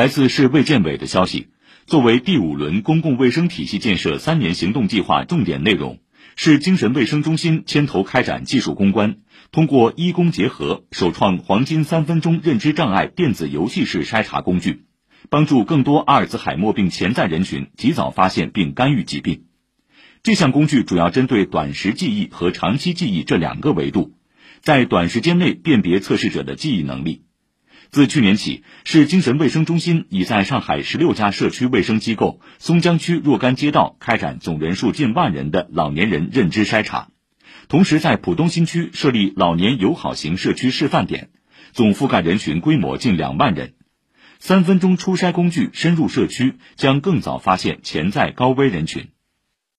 来自市卫健委的消息，作为第五轮公共卫生体系建设三年行动计划重点内容，市精神卫生中心牵头开展技术攻关，通过医工结合，首创黄金三分钟认知障碍电子游戏式筛查工具，帮助更多阿尔兹海默病潜在人群及早发现并干预疾病。这项工具主要针对短时记忆和长期记忆这两个维度，在短时间内辨别测试者的记忆能力。自去年起，市精神卫生中心已在上海十六家社区卫生机构、松江区若干街道开展总人数近万人的老年人认知筛查，同时在浦东新区设立老年友好型社区示范点，总覆盖人群规模近两万人。三分钟初筛工具深入社区，将更早发现潜在高危人群。